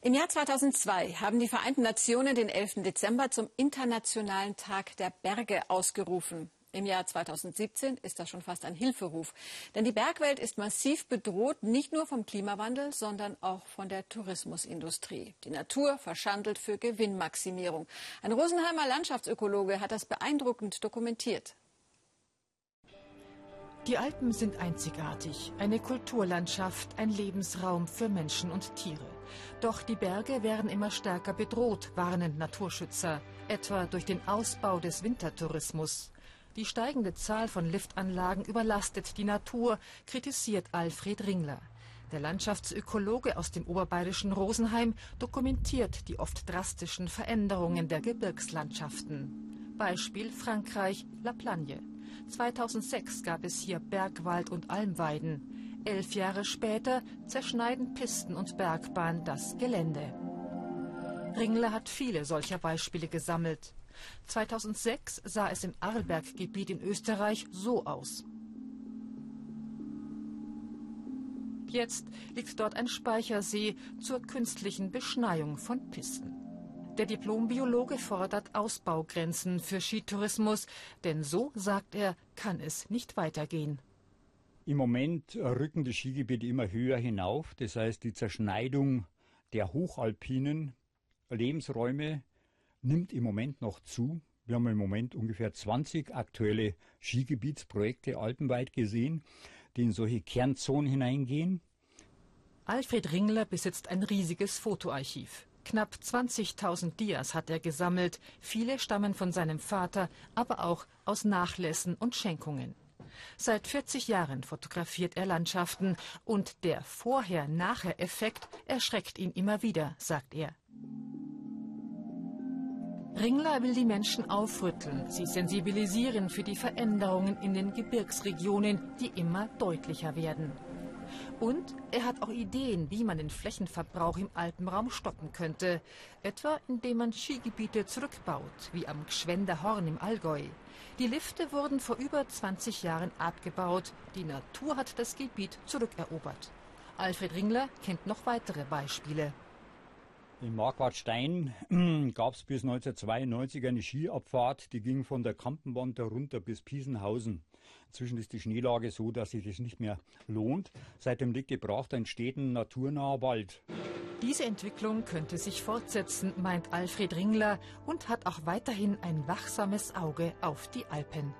Im Jahr 2002 haben die Vereinten Nationen den 11. Dezember zum Internationalen Tag der Berge ausgerufen. Im Jahr 2017 ist das schon fast ein Hilferuf. Denn die Bergwelt ist massiv bedroht, nicht nur vom Klimawandel, sondern auch von der Tourismusindustrie. Die Natur verschandelt für Gewinnmaximierung. Ein Rosenheimer Landschaftsökologe hat das beeindruckend dokumentiert. Die Alpen sind einzigartig, eine Kulturlandschaft, ein Lebensraum für Menschen und Tiere. Doch die Berge werden immer stärker bedroht, warnen Naturschützer, etwa durch den Ausbau des Wintertourismus. Die steigende Zahl von Liftanlagen überlastet die Natur, kritisiert Alfred Ringler. Der Landschaftsökologe aus dem oberbayerischen Rosenheim dokumentiert die oft drastischen Veränderungen der Gebirgslandschaften. Beispiel Frankreich, La Plagne. 2006 gab es hier Bergwald und Almweiden. Elf Jahre später zerschneiden Pisten und Bergbahn das Gelände. Ringler hat viele solcher Beispiele gesammelt. 2006 sah es im Arlberggebiet in Österreich so aus. Jetzt liegt dort ein Speichersee zur künstlichen Beschneiung von Pisten. Der Diplombiologe fordert Ausbaugrenzen für Skitourismus, denn so, sagt er, kann es nicht weitergehen. Im Moment rücken die Skigebiete immer höher hinauf. Das heißt, die Zerschneidung der hochalpinen Lebensräume nimmt im Moment noch zu. Wir haben im Moment ungefähr 20 aktuelle Skigebietsprojekte alpenweit gesehen, die in solche Kernzonen hineingehen. Alfred Ringler besitzt ein riesiges Fotoarchiv. Knapp 20.000 Dias hat er gesammelt. Viele stammen von seinem Vater, aber auch aus Nachlässen und Schenkungen. Seit 40 Jahren fotografiert er Landschaften und der Vorher-Nachher-Effekt erschreckt ihn immer wieder, sagt er. Ringler will die Menschen aufrütteln, sie sensibilisieren für die Veränderungen in den Gebirgsregionen, die immer deutlicher werden. Und er hat auch Ideen, wie man den Flächenverbrauch im Alpenraum stoppen könnte. Etwa indem man Skigebiete zurückbaut, wie am Gschwender Horn im Allgäu. Die Lifte wurden vor über 20 Jahren abgebaut. Die Natur hat das Gebiet zurückerobert. Alfred Ringler kennt noch weitere Beispiele. In Marquardstein gab es bis 1992 eine Skiabfahrt, die ging von der Kampenwand runter bis Piesenhausen. Inzwischen ist die Schneelage so, dass sich das nicht mehr lohnt. Seitdem liegt gebraucht ein naturnaher Wald. Diese Entwicklung könnte sich fortsetzen, meint Alfred Ringler und hat auch weiterhin ein wachsames Auge auf die Alpen.